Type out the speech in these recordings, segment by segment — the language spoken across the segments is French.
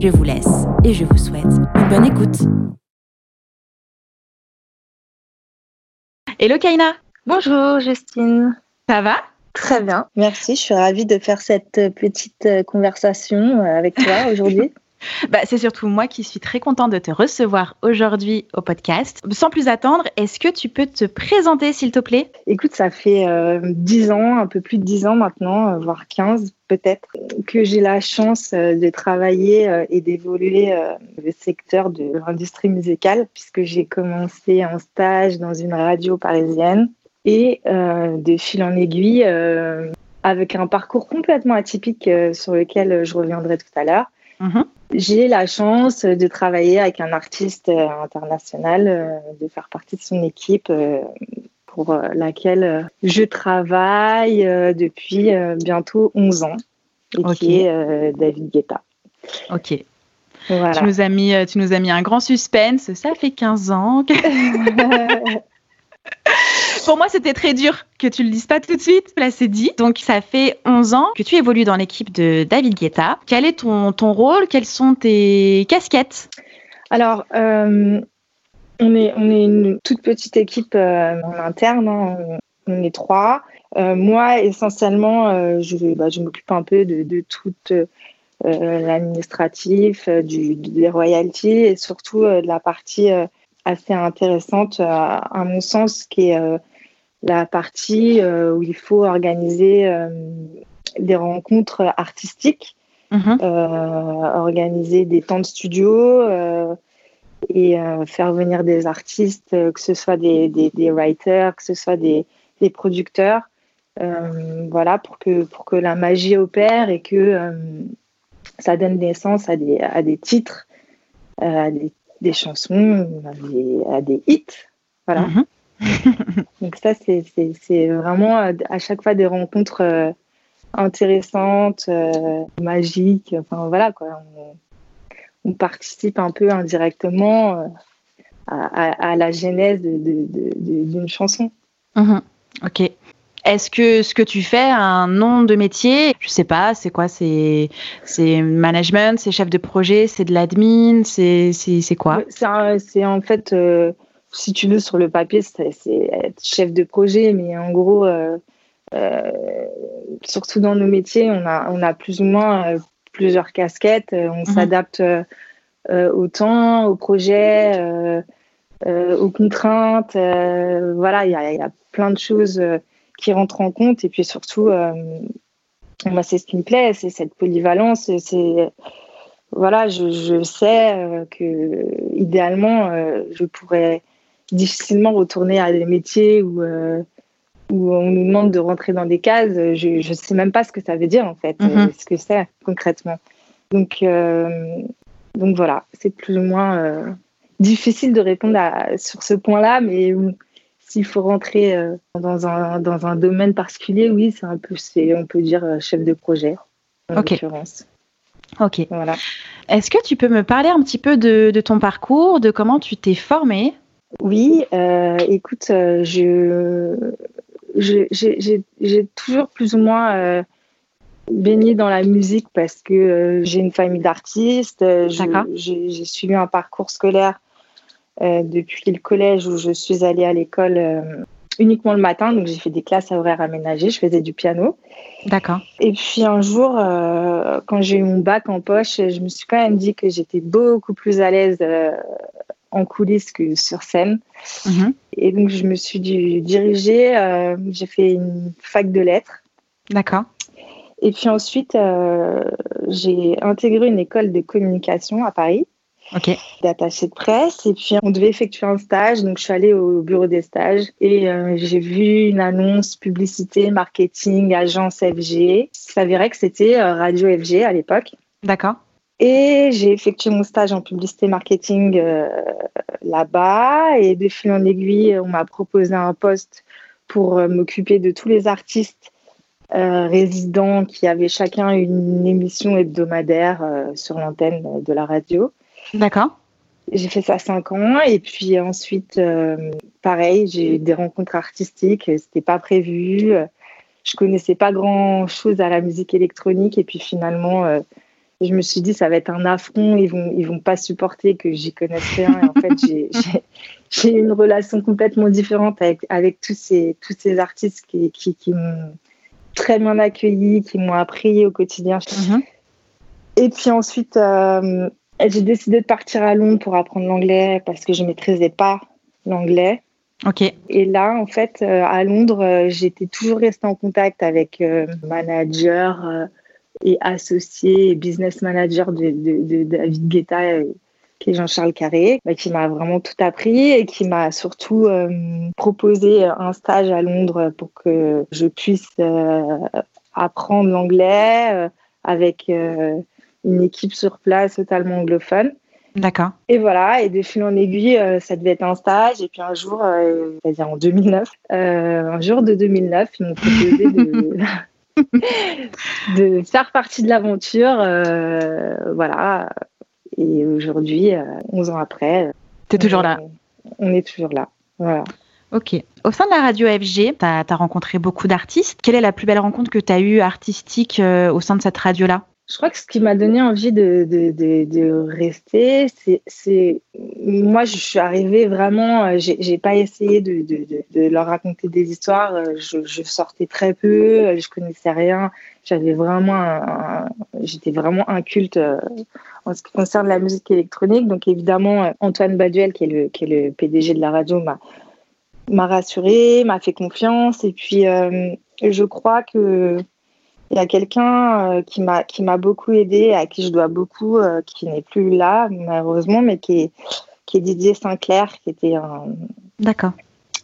Je vous laisse et je vous souhaite une bonne écoute. Hello Kaina Bonjour Justine. Ça va? Très bien, merci. Je suis ravie de faire cette petite conversation avec toi aujourd'hui. Bah, c'est surtout moi qui suis très contente de te recevoir aujourd'hui au podcast. Sans plus attendre, est-ce que tu peux te présenter s'il te plaît? Écoute, ça fait euh, 10 ans, un peu plus de 10 ans maintenant, euh, voire 15 peut-être, que j'ai la chance euh, de travailler euh, et d'évoluer le secteur de l'industrie musicale, puisque j'ai commencé en stage dans une radio parisienne et de fil en aiguille, avec un parcours complètement atypique sur lequel je reviendrai tout à l'heure. Mhm. J'ai la chance de travailler avec un artiste international, de faire partie de son équipe pour laquelle je travaille depuis bientôt 11 ans, et qui est David Guetta. Ok. Voilà. Tu, nous as mis, euh, tu nous as mis un grand suspense. Ça fait 15 ans. Pour moi, c'était très dur que tu le dises pas tout de suite. Là, c'est dit. Donc, ça fait 11 ans que tu évolues dans l'équipe de David Guetta. Quel est ton, ton rôle? Quelles sont tes casquettes? Alors, euh, on, est, on est une toute petite équipe euh, en interne, hein. on, est trois. Euh, moi, essentiellement, je, bah, je m'occupe un peu de, de tout euh, l'administratif, du, des royalties et surtout de la partie assez intéressante, à mon sens, qui est la partie euh, où il faut organiser euh, des rencontres artistiques Mhm. euh, organiser des temps de studio et faire venir des artistes, que ce soit des, des, des writers, que ce soit des, des producteurs, voilà, pour que, pour que la magie opère et que ça donne naissance à des, à des titres, à des, des chansons, à des, à des hits. Voilà. Mhm. Donc ça, c'est vraiment euh, à chaque fois des rencontres euh, intéressantes, euh, magiques. Enfin voilà quoi. On, on participe un peu indirectement à, à- à la genèse d'une chanson. Mhm. Ok. Est-ce que ce que tu fais a un nom de métier? Je sais pas, c'est quoi? C'est management, c'est chef de projet, c'est de l'admin, c'est quoi? C'est en fait, euh, si tu veux, sur le papier, c'est être chef de projet, mais en gros, euh, euh, surtout dans nos métiers, on a, on a plus ou moins euh, plusieurs casquettes. On s'adapte euh, euh, au temps, au projet, aux contraintes. voilà, il y a, il y a plein de choses qui rentrent en compte. Et puis surtout, moi, c'est ce qui me plaît, c'est cette polyvalence. C'est voilà, je, je sais que idéalement, je pourrais difficilement retourner à des métiers où, euh, où on nous demande de rentrer dans des cases. Je ne sais même pas ce que ça veut dire en fait, Mhm. euh, ce que c'est concrètement. Donc, euh, donc voilà, c'est plus ou moins euh, difficile de répondre à- sur ce point-là, mais s'il faut rentrer dans, un, dans un domaine particulier, oui, c'est un peu, c'est, on peut dire chef de projet en Ok. l'occurrence. Ok. Voilà. Est-ce que tu peux me parler un petit peu de, de ton parcours, de comment tu t'es formée? Oui, euh, écoute, euh, je, j'ai toujours plus ou moins euh, baigné dans la musique parce que j'ai une famille d'artistes. J'ai suivi un parcours scolaire depuis le collège où je suis allée à l'école uniquement le matin, donc j'ai fait des classes à horaires aménagés, je faisais du piano. D'accord. Et puis un jour, euh, quand j'ai eu mon bac en poche, je me suis quand même dit que j'étais beaucoup plus à l'aise euh, en coulisses que sur scène. Mhm. Et donc, je me suis dirigée, euh, j'ai fait une fac de lettres. D'accord. Et puis ensuite, euh, j'ai intégré une école de communication à Paris, Ok. d'attaché de presse. Et puis, on devait effectuer un stage. Donc, je suis allée au bureau des stages et euh, j'ai vu une annonce publicité, marketing, agence FG. Il s'avérait que c'était euh, Radio FG à l'époque. D'accord. Et j'ai effectué mon stage en publicité marketing là-bas. Et de fil en aiguille, on m'a proposé un poste pour m'occuper de tous les artistes résidents qui avaient chacun une émission hebdomadaire sur l'antenne de la radio. D'accord. J'ai fait ça cinq ans et puis ensuite, euh, pareil, j'ai eu des rencontres artistiques. C'était pas prévu. Je connaissais pas grand chose à la musique électronique et puis finalement, je me suis dit ça va être un affront. Ils vont, ils vont pas supporter que j'y connaisse rien. Et en fait, j'ai une relation complètement différente avec, avec tous ces, tous ces artistes qui, qui, qui m'ont très bien accueilli, qui m'ont appris au quotidien. Mm-hmm. Et puis ensuite. Euh, j'ai décidé de partir à Londres pour apprendre l'anglais parce que je ne maîtrisais pas l'anglais. Ok. Et là, en fait, euh, à Londres, euh, j'étais toujours restée en contact avec euh, manager et associé et business manager de, de, David Guetta, qui est Jean-Charles Carré, bah, qui m'a vraiment tout appris et qui m'a surtout proposé un stage à Londres pour que je puisse apprendre l'anglais avec une équipe sur place totalement anglophone. D'accord. Et voilà, et de fil en aiguille, euh, ça devait être un stage. Et puis un jour, euh, c'est-à-dire en 2009, euh, un jour de 2009, ils m'ont proposé de, de, faire partie de l'aventure. voilà. Et aujourd'hui, 11 ans après. Tu es toujours là On est toujours là. Voilà. Ok. Au sein de la radio FG, tu as, rencontré beaucoup d'artistes. Quelle est la plus belle rencontre que tu as eue artistique au sein de cette radio-là? Je crois que ce qui m'a donné envie de, de, de, de rester, c'est moi je suis arrivée vraiment, euh, j'ai pas essayé de, leur raconter des histoires, euh, je, je, sortais très peu, euh, je connaissais rien, j'avais vraiment, j'étais vraiment inculte en ce qui concerne la musique électronique. Donc évidemment Antoine Baduel qui est le qui est le PDG de la radio m'a m'a rassuré, m'a fait confiance et puis je crois que il y a quelqu'un euh, qui m'a qui m'a beaucoup aidé, à qui je dois beaucoup, euh, qui n'est plus là malheureusement, mais qui est qui est Didier Sinclair, qui était un d'accord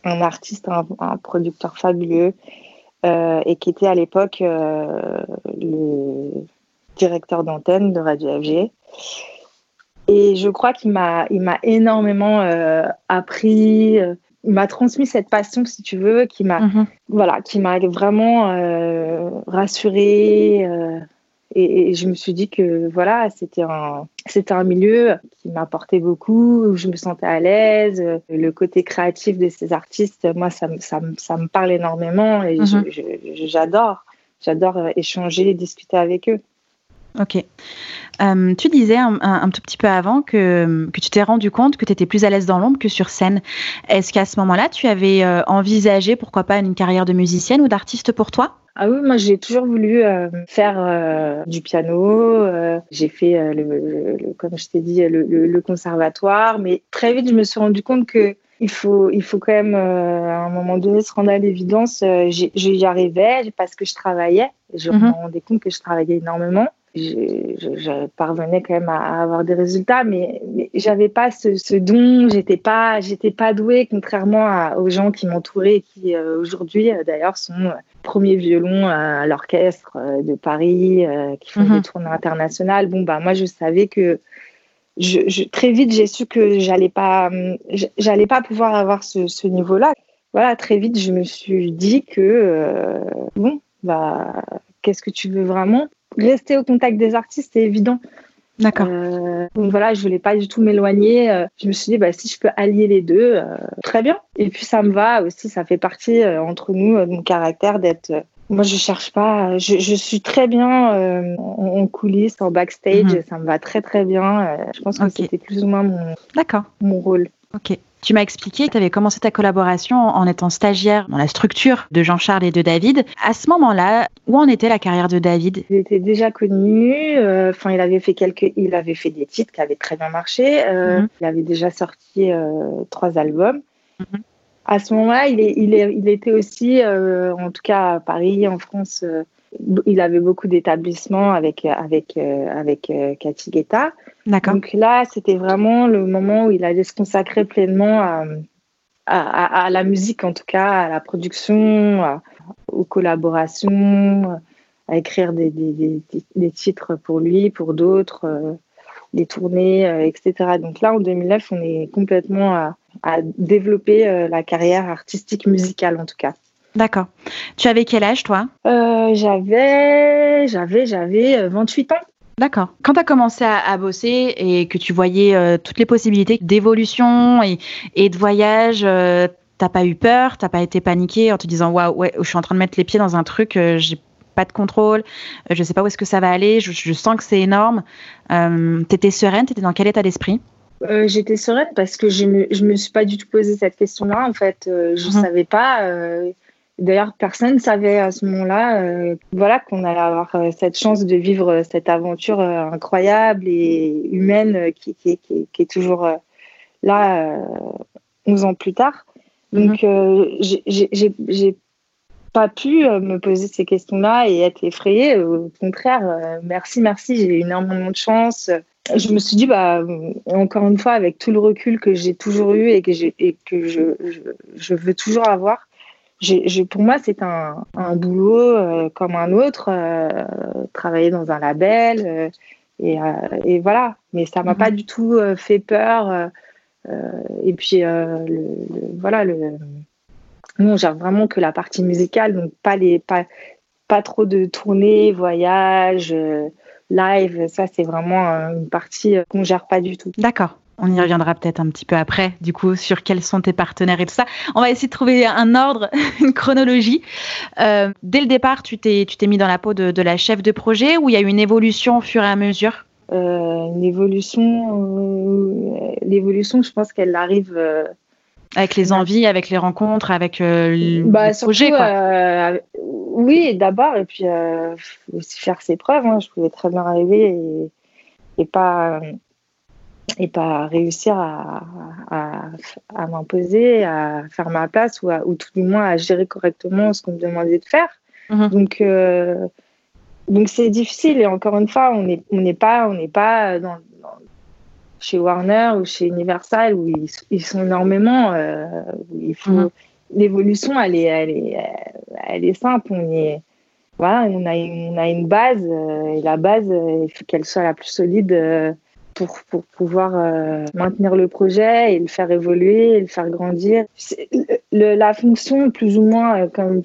un artiste, un, producteur fabuleux euh, et qui était à l'époque le directeur d'antenne de Radio FG. Et je crois qu'il m'a il m'a énormément appris m'a transmis cette passion, si tu veux, qui m'a mhm. voilà, qui m'a vraiment euh, rassurée. Euh, et, je me suis dit que voilà, c'était un, c'était un milieu qui m'apportait beaucoup, où je me sentais à l'aise. Le côté créatif de ces artistes, moi, ça, ça, ça me parle énormément et mhm. j'adore. J'adore échanger, discuter avec eux. Ok. Euh, tu disais un, tout petit peu avant que, que tu t'es rendu compte que tu étais plus à l'aise dans l'ombre que sur scène. Est-ce qu'à ce moment-là, tu avais euh, envisagé, pourquoi pas, une carrière de musicienne ou d'artiste pour toi? Ah oui, moi j'ai toujours voulu euh, faire du piano. j'ai fait, le, comme je t'ai dit, le, le, conservatoire, mais très vite je me suis rendu compte que il faut, il faut quand même à un moment donné se rendre à l'évidence. j'y arrivais parce que je travaillais. Je mhm. me rendais compte que je travaillais énormément je, parvenais quand même à, avoir des résultats, mais, mais j'avais pas ce, ce don, j'étais pas, j'étais pas douée, contrairement aux gens qui m'entouraient et qui euh, aujourd'hui euh, d'ailleurs sont euh, premiers violons à l'orchestre de Paris, qui font des mhm. tournées internationales. Bon bah moi je savais que je, très vite j'ai su que j'allais pas, j'allais pas pouvoir avoir ce, ce niveau-là. Voilà, très vite je me suis dit que bon bah qu'est-ce que tu veux vraiment? Rester au contact des artistes, c'est évident. D'accord. Euh, donc voilà, je voulais pas du tout m'éloigner. Euh, je me suis dit, bah, si je peux allier les deux, euh, très bien. Et puis ça me va aussi, ça fait partie entre nous de mon caractère d'être. moi, je cherche pas. Je, je suis très bien en, coulisses, en backstage. Mhm. Ça me va très très bien. je pense que c'était plus ou moins mon, mon rôle. Ok. Tu m'as expliqué que tu avais commencé ta collaboration en étant stagiaire dans la structure de Jean-Charles et de David. À ce moment-là, où en était la carrière de David? Il était déjà connu. Euh, enfin, il avait fait quelques, il avait fait des titres qui avaient très bien marché. Euh, mhm. Il avait déjà sorti euh, trois albums. Mhm. À ce moment-là, il, est, il, est, il était aussi, en tout cas à Paris, en France, il avait beaucoup d'établissements avec avec avec Cathy Guetta. Donc là, c'était vraiment le moment où il allait se consacrer pleinement à, à, la musique, en tout cas, à la production, aux collaborations, à écrire des, des, des, titres pour lui, pour d'autres, des tournées, etc. Donc là, en 2009, on est complètement à développer la carrière artistique musicale, en tout cas. D'accord. Tu avais quel âge, toi? J'avais, j'avais, j'avais 28 ans. D'accord. Quand tu as commencé à, bosser et que tu voyais euh, toutes les possibilités d'évolution et, et, de voyage, euh, t'as pas eu peur, t'as pas été paniqué en te disant waouh, ouais, je suis en train de mettre les pieds dans un truc, euh, j'ai pas de contrôle, je sais pas où est-ce que ça va aller, je, sens que c'est énorme. tu étais sereine, tu étais dans quel état d'esprit? J'étais sereine parce que je me, je me suis pas du tout posé cette question-là. En fait, je ne mhm. savais pas D'ailleurs, personne ne savait à ce moment-là euh, voilà, qu'on allait avoir euh, cette chance de vivre euh, cette aventure incroyable et humaine qui, qui, qui, qui est toujours là 11 ans plus tard. Donc, mhm. j'ai pas pu me poser ces questions-là et être effrayée. Au contraire, merci, merci, j'ai eu énormément de chance. Je me suis dit, bah, encore une fois, avec tout le recul que j'ai toujours eu et que, et que je, je, je veux toujours avoir, pour moi, c'est un, un, boulot euh, comme un autre, euh, travailler dans un label, euh, et, et, voilà. Mais ça m'a pas mhm. du tout fait peur. et puis, le, voilà, le, nous, on gère vraiment que la partie musicale, donc pas, les, pas, pas trop de tournées, voyages, live. Ça, c'est vraiment une partie qu'on gère pas du tout. D'accord. On y reviendra peut-être un petit peu après, du coup, sur quels sont tes partenaires et tout ça. On va essayer de trouver un ordre, une chronologie. Euh, dès le départ, tu t'es, tu t'es mis dans la peau de, la chef de projet ou il y a eu une évolution au fur et à mesure? Euh, Une évolution, euh, l'évolution, je pense qu'elle arrive. avec les envies, avec les rencontres, avec le bah, projet, quoi. oui, d'abord, et puis aussi faire ses preuves. Hein. Je pouvais très bien arriver et, et pas et pas réussir à, à, m'imposer, à faire ma place ou, ou, tout du moins à gérer correctement ce qu'on me demandait de faire. Mhm. Donc, euh, donc c'est difficile et encore une fois, on n'est on pas, on n'est pas dans, chez Warner ou chez Universal où ils, sont énormément. Euh, il faut mhm. l'évolution, elle est, elle est, elle est simple. On est voilà, on a, on a une base euh, et la base, il faut qu'elle soit la plus solide pour, pour pouvoir euh, maintenir le projet et le faire évoluer et le faire grandir. Le, la fonction, plus ou moins, euh, comme,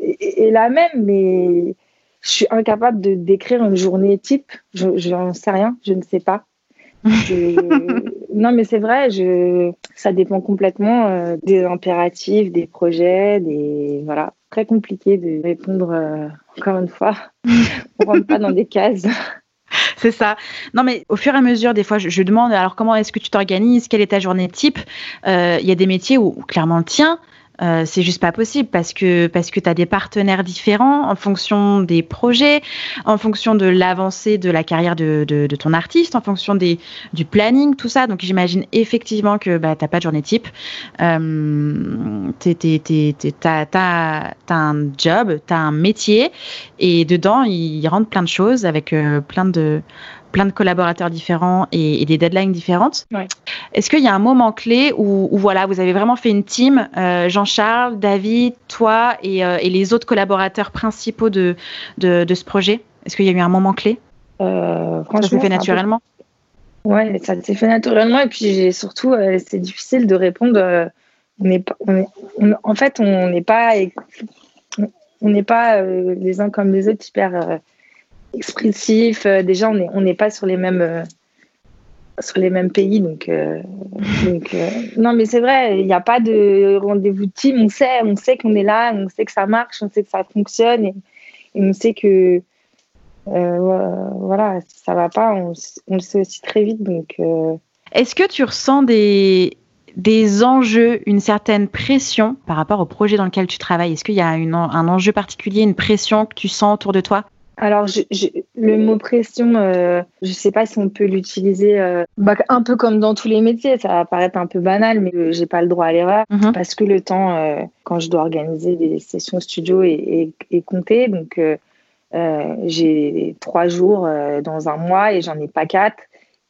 est, la même, mais je suis incapable de décrire une journée type. Je n'en sais rien, je ne sais pas. non, mais c'est vrai, je... ça dépend complètement euh, des impératifs, des projets, des voilà. Très compliqué de répondre encore une fois. On rentre pas dans des cases. c'est ça. Non, mais au fur et à mesure, des fois, je, demande alors comment est-ce que tu t'organises, quelle est ta journée type? Euh, il y a des métiers où, clairement le euh, c'est juste pas possible parce que parce que tu as des partenaires différents en fonction des projets, en fonction de l'avancée de la carrière de, ton artiste, en fonction des du planning, tout ça. Donc j'imagine effectivement que bah, t'as pas de journée type. Euh, t'as as, un job, tu as un métier et dedans il rentre plein de choses avec euh, plein de plein de collaborateurs différents et, des deadlines différentes. Est-ce qu'il y a un moment clé où, voilà, vous avez vraiment fait une team, euh, Jean-Charles, David, toi euh, et, les autres collaborateurs principaux de, de, ce projet? Est-ce qu'il y a eu un moment clé? Euh, Ça s'est fait naturellement? Oui, ça s'est fait naturellement et puis surtout, c'est difficile de répondre. on est, en fait, on n'est pas, on n'est pas les uns comme les autres hyper expressif. Euh, déjà, on n'est on pas sur les mêmes euh, sur les mêmes pays, donc, euh, non, mais c'est vrai, il n'y a pas de rendez-vous de team. On sait, on sait qu'on est là, on sait que ça marche, on sait que ça fonctionne, et, on sait que voilà, si ça va pas, on, le sait aussi très vite. Donc, est-ce que tu ressens des des enjeux, une certaine pression par rapport au projet dans lequel tu travailles? Est-ce qu'il y a un enjeu particulier, une pression que tu sens autour de toi? Alors, le mot pression, euh, je ne sais pas si on peut l'utiliser euh, bah, un peu comme dans tous les métiers. Ça va paraître un peu banal, mais euh, j'ai pas le droit à l'erreur mhm. parce que le temps, quand je dois organiser des sessions studio, est, compté. Donc, j'ai trois jours dans un mois et j'en ai pas quatre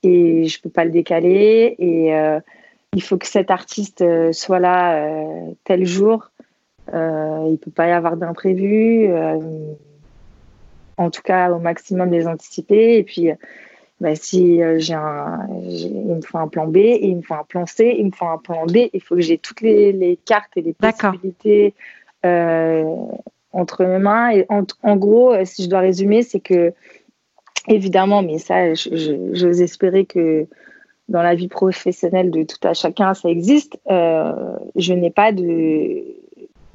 et je peux pas le décaler. Et il faut que cet artiste soit là tel jour. il peut pas y avoir d'imprévu en tout cas au maximum les anticiper. Et puis, bah, si j'ai un, il me faut un plan B, et il me faut un plan C, il me faut un plan D, il faut que j'ai toutes les, les, cartes et les possibilités entre mes mains. Et en, gros, si je dois résumer, c'est que évidemment, mais ça, j'ose espérer que dans la vie professionnelle de tout à chacun, ça existe. Euh, je n'ai pas de,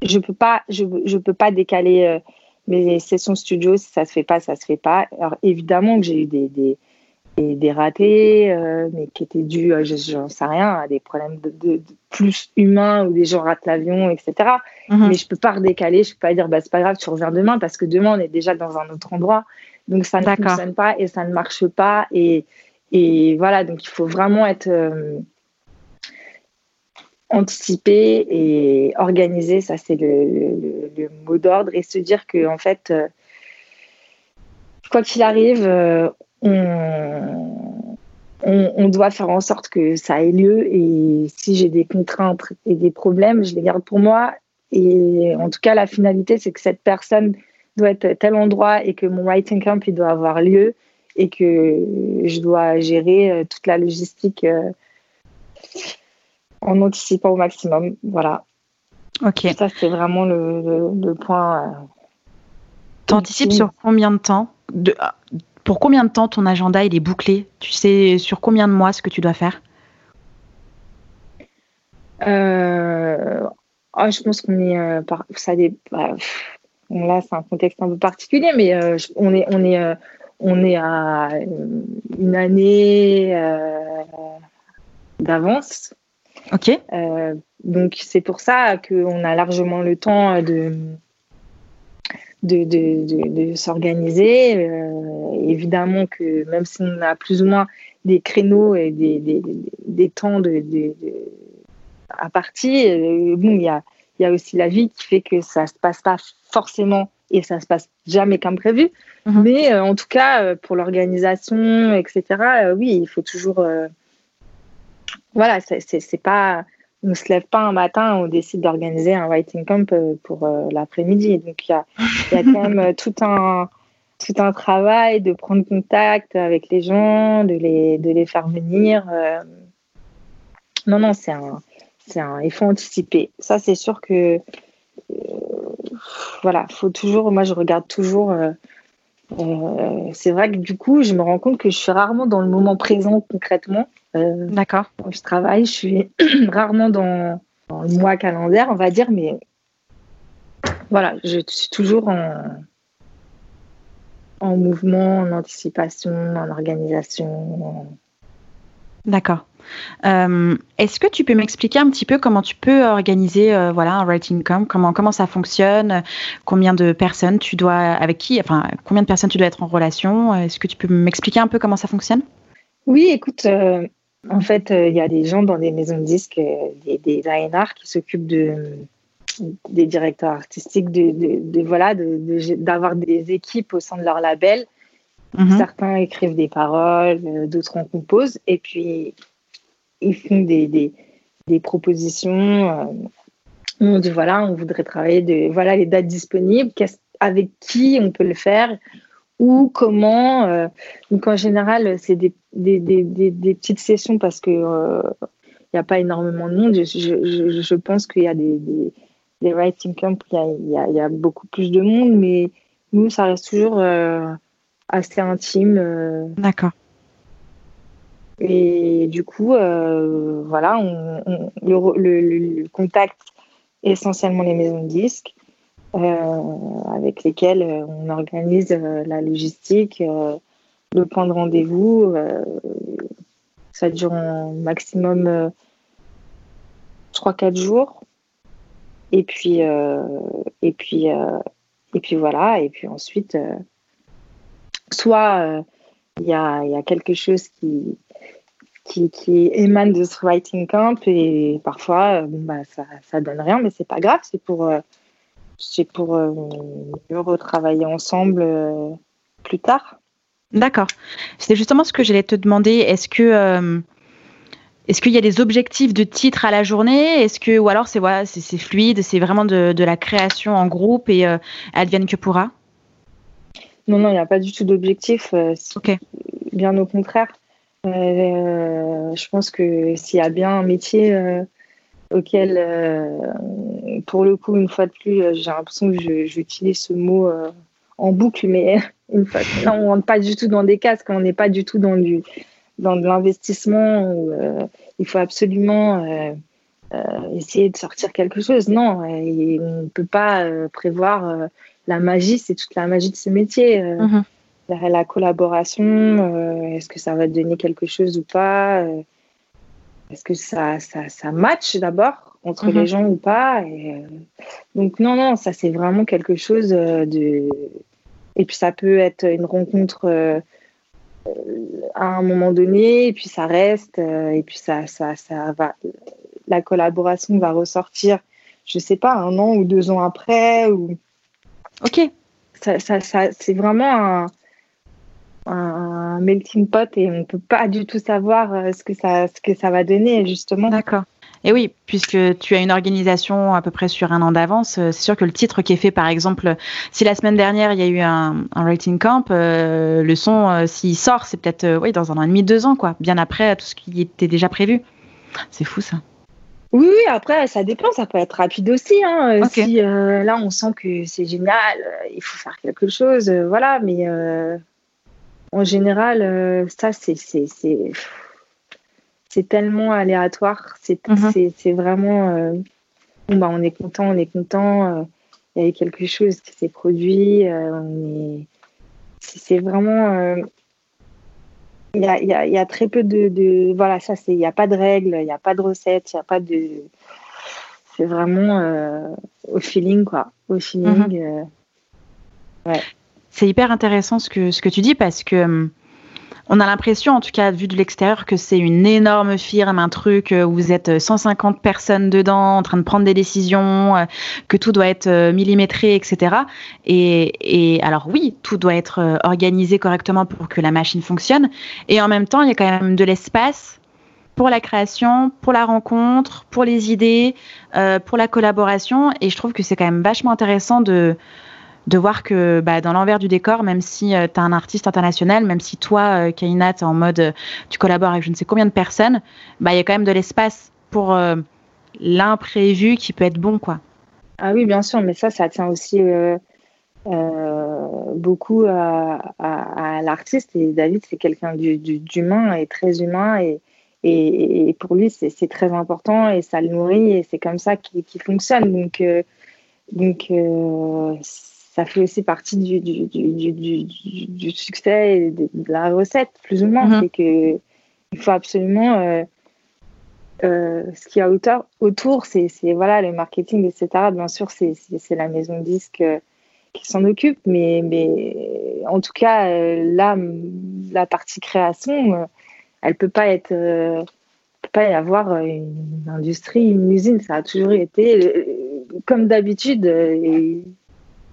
je peux pas, je, je peux pas décaler euh, mes sessions studio si ça se fait pas, ça se fait pas. Alors évidemment que j'ai eu des, des, des, ratés, euh, mais qui étaient dus, j'en sais rien, à des problèmes de, plus humains ou des gens ratent l'avion, etc. Mhm. Mais je peux pas redécaler, je peux pas dire bah c'est pas grave, tu reviens demain parce que demain on est déjà dans un autre endroit. Donc ça ne fonctionne pas et ça ne marche pas et et voilà, donc il faut vraiment être euh, anticipé et organisé, ça c'est le, mot d'ordre, et se dire que en fait, euh, quoi qu'il arrive, euh, on, doit faire en sorte que ça ait lieu. Et si j'ai des contraintes et des problèmes, je les garde pour moi. Et en tout cas, la finalité, c'est que cette personne doit être à tel endroit et que mon writing camp il doit avoir lieu et que je dois gérer euh, toute la logistique en anticipant au maximum. Voilà. Ok. Ça, c'est vraiment le, point. Euh, T'anticipes sur combien de temps de, Pour combien de temps ton agenda il est bouclé? Tu sais sur combien de mois ce que tu dois faire? Oh, Je pense qu'on est. par, ça bah, là, c'est un contexte un peu particulier, mais on est, on est on est à une année euh, d'avance. Ok. Euh, donc c'est pour ça qu'on a largement le temps de de, de, s'organiser. Euh, évidemment que même si on a plus ou moins des créneaux et des, des, des temps de, à partir, bon, il y a, y a aussi la vie qui fait que ça se passe pas forcément et ça se passe jamais comme prévu. Mhm. Mais euh, en tout cas, euh, pour l'organisation, etc., euh, oui, il faut toujours. Voilà, c'est pas. On ne se lève pas un matin, on décide d'organiser un writing camp pour l'après-midi. Donc il y a, y a, quand même tout un, tout un travail de prendre contact avec les gens, de les, de les faire venir. Non, non, c'est un, un. Il faut anticiper. Ça, c'est sûr que voilà, faut toujours. Moi, je regarde toujours. Euh, euh, c'est vrai que du coup, je me rends compte que je suis rarement dans le moment présent concrètement. Euh, D'accord. je travaille, je suis rarement dans, le mois calendaire, on va dire, mais voilà, je suis toujours en, en mouvement, en anticipation, en organisation. D'accord. Euh, est-ce que tu peux m'expliquer un petit peu comment tu peux organiser euh, voilà, un writing camp comment, comment ça fonctionne? Combien de personnes tu dois, avec qui, enfin, combien de personnes tu dois être en relation? Est-ce que tu peux m'expliquer un peu comment ça fonctionne? Oui, écoute, euh, en fait, il y a des gens dans des maisons de disques, des, des A&R qui s'occupent de des directeurs artistiques, de, voilà, d'avoir des équipes au sein de leur label. Mhm. Certains écrivent des paroles, d'autres en composent. Et puis, ils font des, des, des propositions. Euh, on dit voilà, on voudrait travailler de voilà les dates disponibles, avec qui on peut le faire ou comment. Euh, donc en général, c'est des, des, des, petites sessions parce que il euh, n'y a pas énormément de monde. Je, je, je pense qu'il y a des, des, writing camps, il y a, y a, beaucoup plus de monde, mais nous, ça reste toujours assez intime. D'accord. Et du coup, euh, voilà, on, le, contact essentiellement les maisons de disques euh, avec lesquelles on organise euh, la logistique, le point de rendez-vous. ça dure un maximum 3-4 jours. Et puis, et, puis, et puis voilà. Et puis ensuite, soit il y a, quelque chose qui, qui, émane de ce writing camp et parfois euh, bah, ça, ça donne rien mais c'est pas grave c'est pour euh, c'est pour euh, retravailler ensemble plus tard d'accord c'était justement ce que j'allais te demander est-ce que est-ce qu'il y a des objectifs de titre à la journée? Est-ce que ou alors c'est voilà, c'est fluide, c'est vraiment de, de, la création en groupe et advienne que pourra Non, non, il n'y a pas du tout d'objectif. ok. Bien au contraire. je pense que s'il y a bien un métier auquel, pour le coup, une fois de plus, j'ai l'impression que j'utilise ce mot en boucle, mais une fois, on ne rentre pas du tout dans des casques, on n'est pas du tout dans du dans de l'investissement où il faut absolument euh, essayer de sortir quelque chose. Non, et on ne peut pas euh, prévoir euh, la magie, c'est toute la magie de ce métier. Mhm. La collaboration, est-ce que ça va donner quelque chose ou pas Est-ce que ça, ça, ça match d'abord entre les mhm. gens ou pas et, Donc non, non, ça c'est vraiment quelque chose de... Et puis ça peut être une rencontre à un moment donné, et puis ça reste, et puis ça, ça, ça va la collaboration va ressortir, je sais pas, un an ou deux ans après. Ou... Ok. Ça, ça, ça c'est vraiment un, un, melting pot et on ne peut pas du tout savoir euh, ce que ça, ce que ça va donner, justement. D'accord. Et oui, puisque tu as une organisation à peu près sur un an d'avance, euh, c'est sûr que le titre qui est fait, par exemple, si la semaine dernière il y a eu un, un writing camp, euh, le son, s'il sort, c'est peut-être oui, dans un an et demi, deux ans, quoi, bien après tout ce qui était déjà prévu. C'est fou ça. Oui, après, ça dépend, ça peut être rapide aussi. Hein. Si là, on sent que c'est génial, il faut faire quelque chose, voilà, mais en général, ça, c'est c'est tellement aléatoire, c'est mhm. vraiment. bah, on est content, on est content, il y a quelque chose qui s'est produit, c'est vraiment il y a, y, a, y a, très peu de, de voilà ça il n'y a pas de règles il n'y a pas de recettes il n'y a pas de c'est vraiment euh, au feeling quoi au feeling mhm. euh, ouais. C'est hyper intéressant ce que ce que tu dis parce que hum, on a l'impression, en tout cas vu de l'extérieur, que c'est une énorme firme, un truc euh, où vous êtes 150 personnes dedans, en train de prendre des décisions, euh, que tout doit être euh, millimétré, etc. Et, alors oui, tout doit être organisé correctement pour que la machine fonctionne. Et en même temps, il y a quand même de l'espace pour la création, pour la rencontre, pour les idées, pour la collaboration. Et je trouve que c'est quand même vachement intéressant de de voir que bah, dans l'envers du décor, même si euh, tu as un artiste international, même si toi, euh, Kaina, tu en mode, euh, tu collabores avec je ne sais combien de personnes, bah, il y a quand même de l'espace pour l'imprévu qui peut être bon. quoi. Ah oui, bien sûr, mais ça, ça tient aussi beaucoup à, l'artiste. Et David, c'est quelqu'un d'humain et très humain. Et, et, pour lui, c'est très important et ça le nourrit et c'est comme ça qu'il fonctionne. Donc, donc ça fait aussi partie du, du, du, du succès et de, la recette, plus ou moins. Mhm. C'est que il faut absolument. Euh, euh, ce qu'il y a autour, autour c'est voilà, le marketing, etc. Bien sûr, c'est la maison de disque euh, qui s'en occupe, mais, mais en tout cas, là, la partie création, elle peut pas être. peut pas y avoir une industrie, une usine. Ça a toujours été, comme d'habitude,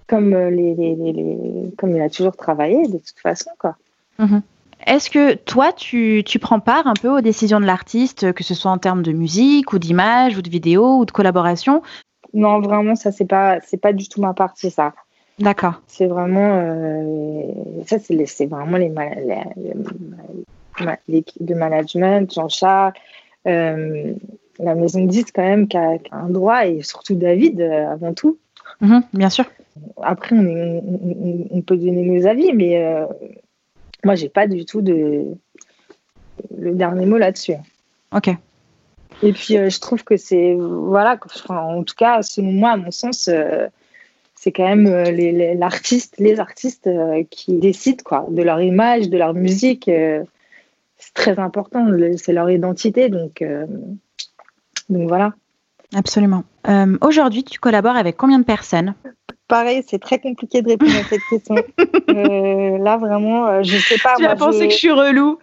comme, euh, les, les, comme il a toujours travaillé de toute façon. Quoi. Mhm. Est-ce que toi, tu, tu, prends part un peu aux décisions de l'artiste, que ce soit en termes de musique ou d'image ou de vidéo ou de collaboration? Non, vraiment, ça, c'est pas, c'est pas du tout ma partie, ça. D'accord. C'est vraiment, euh, ça, c'est, c'est vraiment les, l'équipe de management, Jean-Charles, euh, la maison de quand même qui a, un droit et surtout David avant tout. Mhm, bien sûr. Après, on, peut donner nos avis, mais euh, moi, j'ai pas du tout de le dernier mot là-dessus. Ok. Et puis, euh, je trouve que c'est, voilà, en tout cas, selon moi, à mon sens, euh, c'est quand même l'artiste, les, artistes qui décident quoi, de leur image, de leur musique. c'est très important, c'est leur identité. Donc, donc voilà. Absolument. Aujourd'hui, tu collabores avec combien de personnes pareil, c'est très compliqué de répondre à cette question. Euh, là, vraiment, euh, je sais pas. Tu as pensé que je suis relou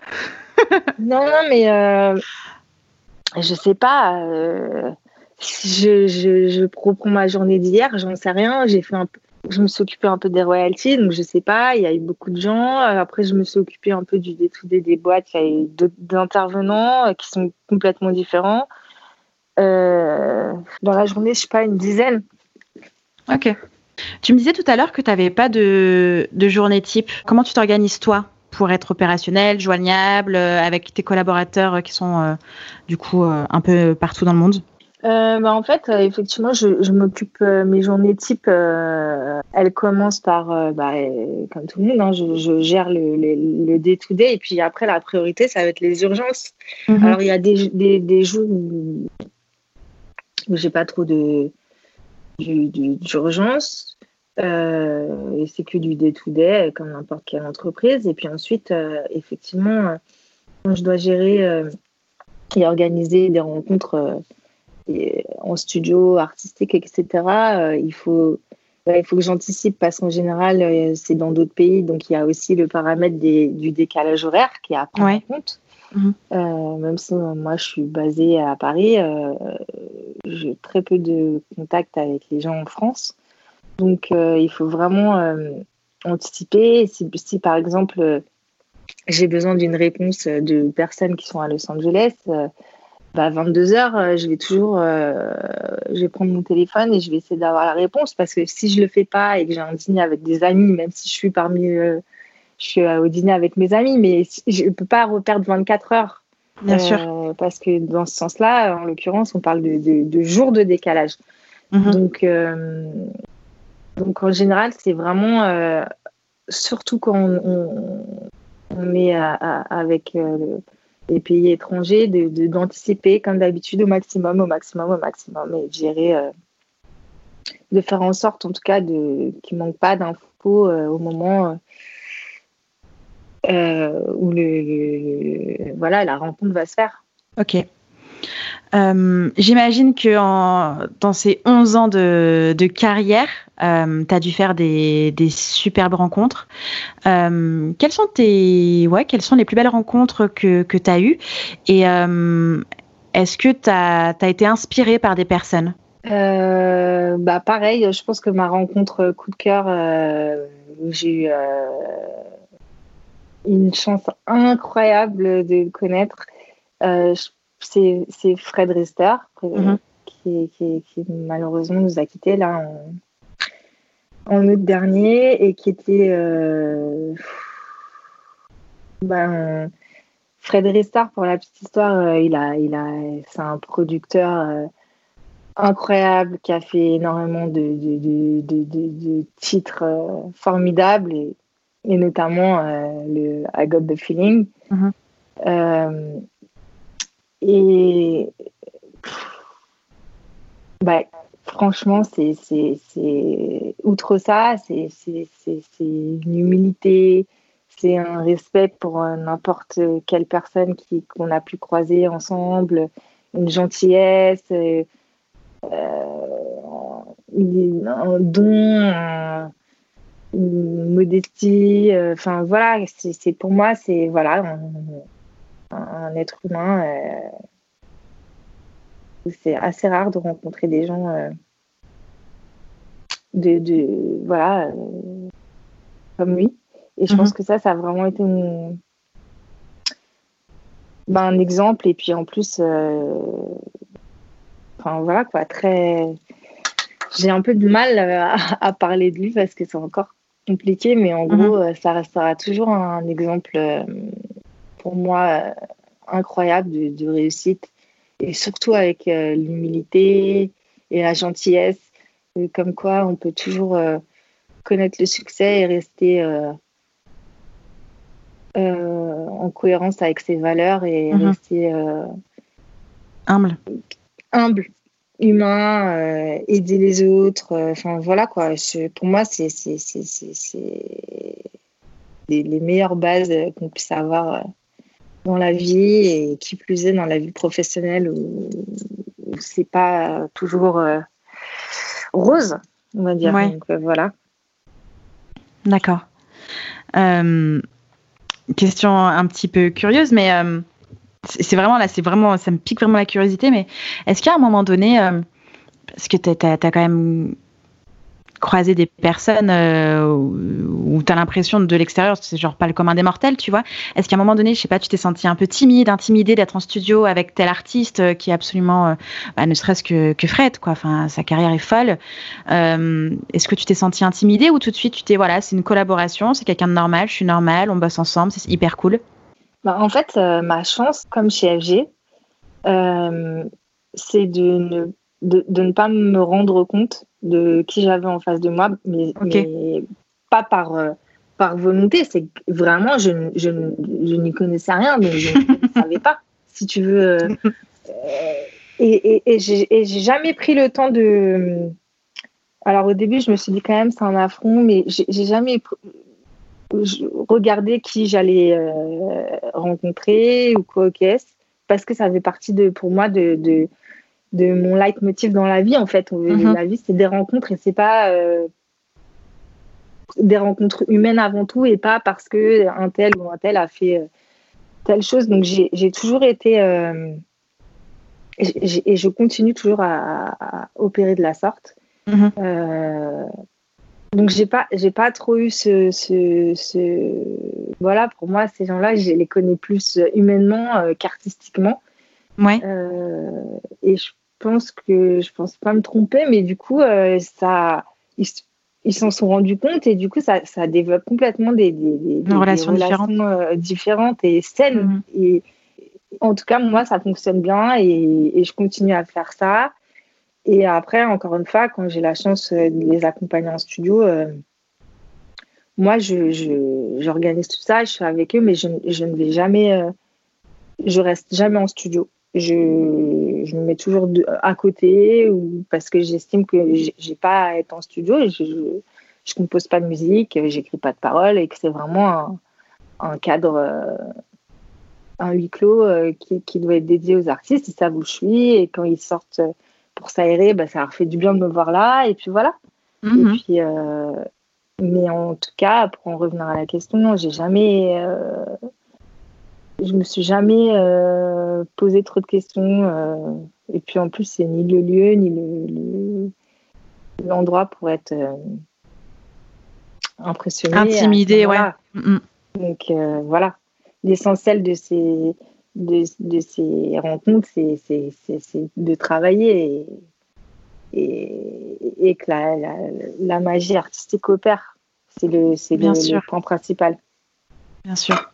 Non, non, mais euh, je sais pas. je, je, je reprends ma journée d'hier, j'en sais rien. J'ai fait un je me suis occupée un peu des royalties, donc je sais pas, il y a eu beaucoup de gens. Après, je me suis occupée un peu du détoudé des boîtes. Il y a eu d'autres intervenants qui sont complètement différents. Dans la journée, je sais pas, une dizaine. Ok Tu me disais tout à l'heure que tu n'avais pas de, de journée type. Comment tu t'organises toi pour être opérationnel, joignable, euh, avec tes collaborateurs qui sont euh, du coup euh, un peu partout dans le monde? Bah, en fait, effectivement, je, je m'occupe mes journées type. elles commencent par, bah, comme tout le monde, hein, je, je, gère le, le, day to day, et puis après la priorité, ça va être les urgences. Mhm. Alors il y a des, des, des jours où, où j'ai pas trop de d'urgence. Euh, et c'est que du day-to-day, comme n'importe quelle entreprise. Et puis ensuite, euh, effectivement, quand je dois gérer euh, et organiser des rencontres en studio, artistique, etc., il, faut, il faut que j'anticipe parce qu'en général, c'est dans d'autres pays. Donc, il y a aussi le paramètre du décalage horaire qui est à prendre en compte. Mhm. même si moi je suis basée à Paris, j'ai très peu de contact avec les gens en France. Donc, euh, il faut vraiment euh, anticiper. Si, par exemple, euh, j'ai besoin d'une réponse de personnes qui sont à Los Angeles, bah, à 22 heures, je vais toujours, je vais prendre mon téléphone et je vais essayer d'avoir la réponse parce que si je le fais pas et que j'ai un dîner avec des amis, même si je suis parmi, je suis au dîner avec mes amis, mais je ne peux pas reperdre 24 heures. Bien sûr. Parce que dans ce sens-là, en l'occurrence, on parle de, jours de décalage. Mhm. Donc, donc en général, c'est vraiment, euh, surtout quand on, on, est avec euh, les pays étrangers, d'anticiper de, comme d'habitude au maximum, au maximum, au maximum, et de gérer, euh, de faire en sorte en tout cas qu'il ne manque pas d'infos au moment où le, voilà, la rencontre va se faire. Ok. Euh, j'imagine que dans ces 11 ans de, carrière, euh, tu as dû faire des, superbes rencontres. Euh, quelles, sont tes, ouais, quelles sont les plus belles rencontres que, que tu as eues? Et est-ce que tu as, été inspiré par des personnes? Bah pareil, je pense que ma rencontre coup de cœur, j'ai eu une chance incroyable de le connaître. Je c'est Fred Rister, mhm. qui, malheureusement nous a quittés là en, août dernier et qui était. Euh, ben, Fred Rister, pour la petite histoire, euh, il a, il a, c'est un producteur euh, incroyable qui a fait énormément de, de, titres formidables et, notamment le I Got the Feeling. Mhm. Et bah, franchement, c'est, outre ça, c'est, une humilité, c'est un respect pour euh, n'importe quelle personne qu'on a pu croiser ensemble, une gentillesse, euh, un don, une modestie. Euh, enfin voilà, c'est, pour moi, c'est voilà un, être humain. Euh, c'est assez rare de rencontrer des gens euh, de, voilà euh, comme lui. Et je pense mhm. que ça, ça a vraiment été ben, un exemple. Et puis en plus, enfin voilà quoi, très. J'ai un peu de mal à, parler de lui parce que c'est encore compliqué, mais en mhm. gros, ça restera toujours un exemple pour moi euh, incroyable de, réussite et surtout avec euh, l'humilité et la gentillesse, comme quoi on peut toujours euh, connaître le succès et rester en cohérence avec ses valeurs et mhm. rester humble. Humble, humain, aider les autres. Enfin voilà quoi. pour moi, c'est les, meilleures bases qu'on puisse avoir dans la vie et qui plus est dans la vie professionnelle où, c'est pas toujours euh, rose, on va dire. Donc euh, voilà. D'accord. Euh, question un petit peu curieuse, mais c'est vraiment là, c'est vraiment, ça me pique vraiment la curiosité. Mais est-ce qu'à un moment donné, parce que tu as, quand même croiser des personnes où, tu l'impression de l'extérieur, c'est genre pas le commun des mortels, tu vois. Est-ce qu'à un moment donné, je sais pas, tu t'es senti un peu timide, intimidé d'être en studio avec tel artiste qui est absolument, bah, ne serait-ce que, que Fred, quoi. Enfin, sa carrière est folle. Est-ce que tu t'es senti intimidé ou tout de suite tu t'es, voilà, c'est une collaboration, c'est quelqu'un de normal, je suis normal, on bosse ensemble, c'est hyper cool? Bah, En fait, ma chance, comme chez FG, c'est de ne, de, de, ne pas me rendre compte de qui j'avais en face de moi, mais, pas par, euh, par volonté. C'est vraiment, je, je, je n'y connaissais rien, mais je ne savais pas, si tu veux. Euh, et, et, et j'ai jamais pris le temps de. Alors au début, je me suis dit quand même, c'est un affront, mais j'ai jamais regardé qui j'allais euh, rencontrer ou quoi qu'est-ce, parce que ça fait partie de, pour moi de, de de mon leitmotiv dans la vie en fait. Mhm. La vie c'est des rencontres et c'est pas euh, des rencontres humaines avant tout et pas parce que un tel ou un tel a fait euh, telle chose. Donc j'ai toujours été euh, et je continue toujours à, opérer de la sorte. Mhm. Donc j'ai pas j'ai pas trop eu ce, ce, ce, voilà pour moi ces gens-là je les connais plus humainement qu'artistiquement. Ouais. et je pense que je pense pas me tromper, mais du coup, euh, ça, ils s'en sont rendus compte et du coup, ça, ça développe complètement des, des, des, relations, euh, différentes. et saines. Mm-hmm. Et en tout cas, moi, ça fonctionne bien et, et, je continue à faire ça. Et après, encore une fois, quand j'ai la chance euh, de les accompagner en studio, moi, je, j'organise tout ça, je suis avec eux, mais je, je ne vais jamais, je reste jamais en studio. Je, je me mets toujours à côté ou parce que j'estime que j'ai pas à être en studio. Je, je, compose pas de musique, j'écris pas de paroles et que c'est vraiment un, cadre, euh, un huis clos euh, qui, qui, doit être dédié aux artistes. Ils savent où je suis et quand ils sortent pour s'aérer, bah, ça leur fait du bien de me voir là et puis voilà. Et puis, euh, mais en tout cas, pour en revenir à la question, j'ai jamais je me suis jamais euh, posé trop de questions. Euh, et puis en plus, c'est ni le lieu, ni l'endroit pour être euh, impressionné. Intimidé, ouais. Mm, mm. Donc voilà, l'essentiel de ces, de, ces rencontres, c'est de travailler et, et, que la, la, magie artistique opère. C'est le, le, le point principal. Bien sûr.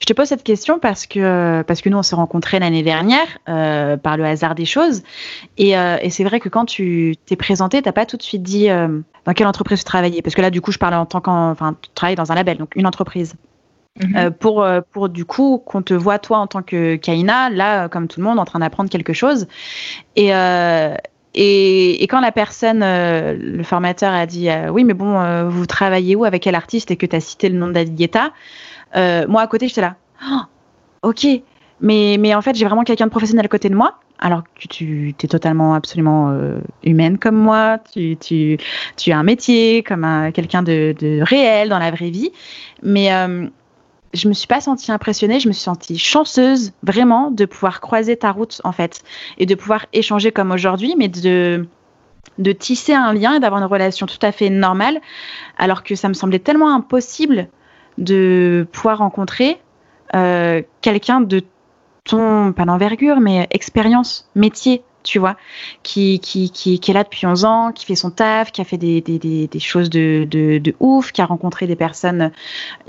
Je te pose cette question parce que, parce que nous, on s'est rencontrés l'année dernière euh, par le hasard des choses. Et, euh, et c'est vrai que quand tu t'es présenté, tu n'as pas tout de suite dit euh, dans quelle entreprise tu travaillais. Parce que là, du coup, je parle en tant qu'en. Enfin, tu travailles dans un label, donc une entreprise. Mhm. pour, pour du coup qu'on te voit toi en tant que Kaina, là, comme tout le monde, en train d'apprendre quelque chose. Et, et, et, quand la personne, le formateur a dit oui, mais bon, vous travaillez où avec quel artiste et que tu as cité le nom d'Adieta, euh, moi, à côté, j'étais là. Oh, ok, mais, mais en fait, j'ai vraiment quelqu'un de professionnel à côté de moi. Alors que tu es totalement, absolument euh, humaine comme moi, tu, tu, tu as un métier, comme quelqu'un de, de, réel dans la vraie vie. Mais euh, je me suis pas sentie impressionnée, je me suis sentie chanceuse vraiment de pouvoir croiser ta route en fait et de pouvoir échanger comme aujourd'hui, mais de, de tisser un lien et d'avoir une relation tout à fait normale, alors que ça me semblait tellement impossible de pouvoir rencontrer euh, quelqu'un de ton, pas d'envergure, mais expérience, métier, tu vois, qui, qui, qui, qui, est là depuis 11 ans, qui fait son taf, qui a fait des, des, des, choses de, de, de, ouf, qui a rencontré des personnes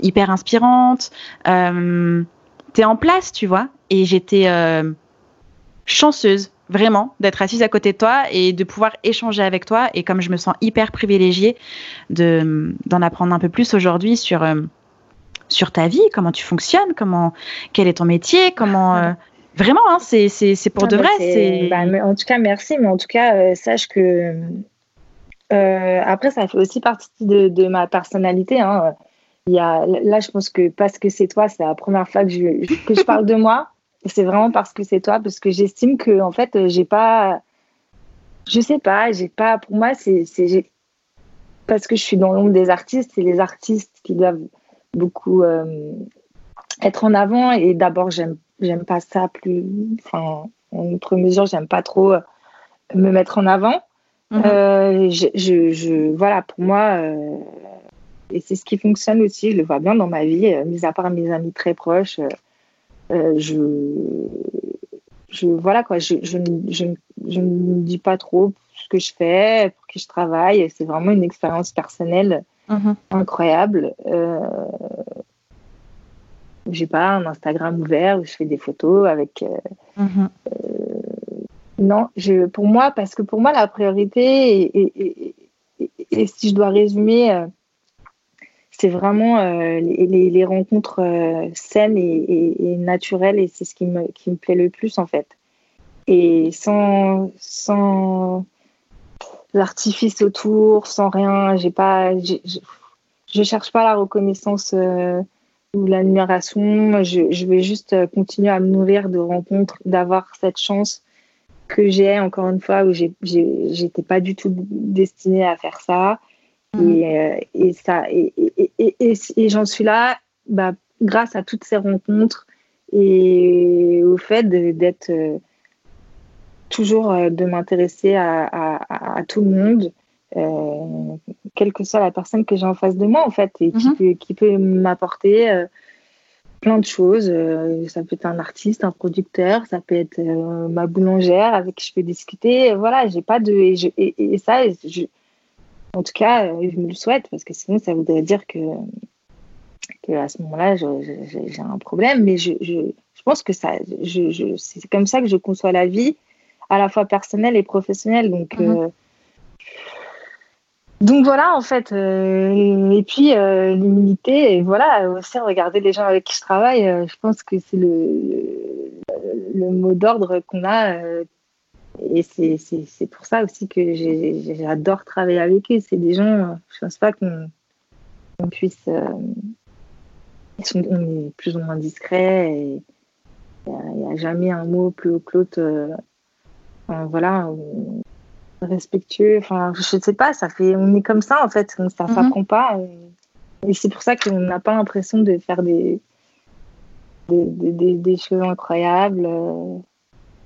hyper inspirantes. Euh, T'es en place, tu vois, et j'étais euh, chanceuse vraiment d'être assise à côté de toi et de pouvoir échanger avec toi. Et comme je me sens hyper privilégiée d'en apprendre un peu plus aujourd'hui sur euh, sur ta vie, comment tu fonctionnes, comment, quel est ton métier, comment. Euh, vraiment, hein, c'est, pour de vrai. C'est... Bah, en tout cas, merci, mais en tout cas, euh, sache que. Euh, après, ça fait aussi partie de, ma personnalité. Hein. Il y a, là, je pense que parce que c'est toi, c'est la première fois que je, que je parle de moi. C'est vraiment parce que c'est toi, parce que j'estime que, en fait, j'ai pas. Je sais pas, j'ai pas. Pour moi, c'est, c'est parce que je suis dans l'ombre des artistes, c'est les artistes qui doivent beaucoup euh, être en avant. Et d'abord, j'aime, j'aime pas ça plus. Enfin, en outre mesure, j'aime pas trop euh, me mettre en avant. Mhm. je, voilà, pour moi, et c'est ce qui fonctionne aussi, je le vois bien dans ma vie, mis à part mes amis très proches, je, je, voilà quoi, je, je, je, je ne dis pas trop ce que je fais, pour qui je travaille. C'est vraiment une expérience personnelle mhm. incroyable. J'ai pas un Instagram ouvert où je fais des photos avec. Euh, mhm. euh, non, je, pour moi, parce que pour moi, la priorité, et, et, si je dois résumer, euh, c'est vraiment les, les, rencontres saines et, naturelles, et c'est ce qui me, qui me plaît le plus en fait. Et sans, sans l'artifice autour, sans rien, j'ai pas, je cherche pas la reconnaissance ou l'admiration. Je, je, vais juste euh, continuer à me nourrir de rencontres, d'avoir cette chance que j'ai, encore une fois, où j'étais pas du tout destinée à faire ça. Et, euh, et, ça, et, et, et j'en suis là bah, grâce à toutes ces rencontres et au fait d'être euh, toujours de m'intéresser à, à, à, tout le monde euh, quelle que soit la personne que j'ai en face de moi, en fait, et qui mhm. peut, qui peut m'apporter euh, plein de choses. Euh, ça peut être un artiste, un producteur, ça peut être ma boulangère avec qui je peux discuter. Voilà, j'ai pas de. Et, ça, en tout cas, je me le souhaite, parce que sinon, ça voudrait dire que, que à ce moment-là, j'ai un problème. Mais je, je, je pense que ça, je, c'est comme ça que je conçois la vie, à la fois personnelle et professionnelle. Donc, mhm. Donc voilà, en fait. Euh, et puis euh, l'humilité, et voilà, aussi regarder les gens avec qui je travaille, euh, je pense que c'est le, le, mot d'ordre qu'on a. et c'est pour ça aussi que j'adore travailler avec eux. C'est des gens, je pense pas qu'on puisse. ils sont, on est plus ou moins discret et il n'y a, jamais un mot plus haut que l'autre. voilà respectueux. Enfin, je sais pas, ça fait, on est comme ça en fait, ça ne mhm. s'apprend pas. Et c'est pour ça qu'on n'a pas l'impression de faire des des, des, choses incroyables.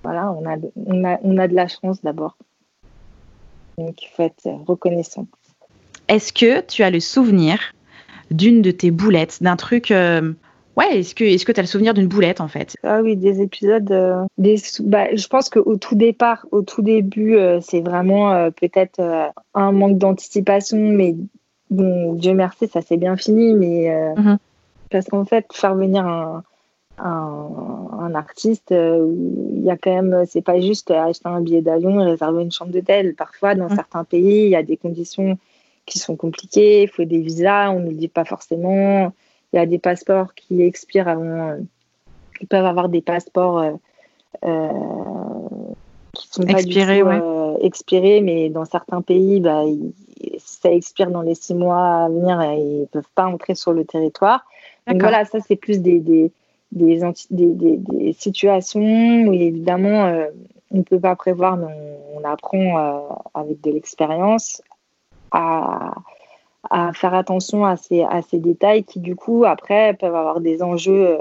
Voilà, on a, on a, on a de la chance d'abord. Donc il faut être reconnaissant. Est-ce que tu as le souvenir d'une de tes boulettes, d'un truc euh, Ouais, est-ce que est-ce que tu as le souvenir d'une boulette en fait? Ah oui, des épisodes euh, des bah, je pense qu'au tout départ, au tout début, euh, c'est vraiment euh, peut-être un manque d'anticipation mais bon, Dieu merci, ça s'est bien fini mais mm-hmm. parce qu'en fait, faire venir un un, artiste, il y a quand même, c'est pas juste acheter un billet d'avion et réserver une chambre d'hôtel. Parfois, dans mm. certains pays, il y a des conditions qui sont compliquées, il faut des visas, on ne le dit pas forcément il y a des passeports qui expirent avant. Euh, ils peuvent avoir des passeports euh, euh, qui sont expirés, pas du tout, expirés, mais dans certains pays, bah, ça expire dans les six mois à venir et ils ne peuvent pas entrer sur le territoire. Donc voilà, ça c'est plus des, des, des, des, des, situations où évidemment on ne peut pas prévoir, mais on, apprend avec de l'expérience à, à faire attention à ces, à ces détails qui, du coup, après, peuvent avoir des enjeux euh,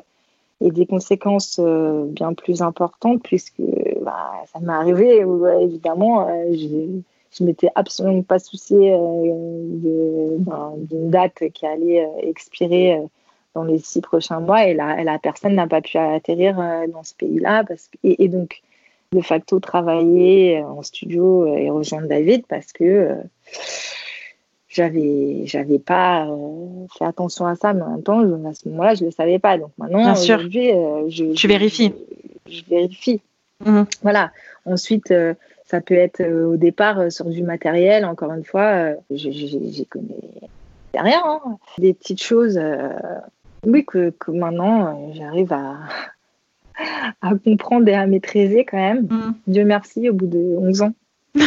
et des conséquences euh, bien plus importantes, puisque bah, ça m'est arrivé évidemment, euh, je ne m'étais absolument pas soucié ben, d'une date qui allait expirer dans les six prochains mois et la, la personne n'a pas pu atterrir dans ce pays-là. Et, et, donc, de facto, travailler en studio et rejoindre David parce que j'avais j'avais pas euh, fait attention à ça mais en même temps à ce moment-là je le savais pas. Donc maintenant euh, je, je, vérifie je, vérifie. Mhm. voilà. Ensuite euh, ça peut être au départ sur du matériel encore une fois j'y connais rien hein. des petites choses oui que, que maintenant j'arrive à à comprendre et à maîtriser quand même. Mhm. Dieu merci au bout de 11 ans.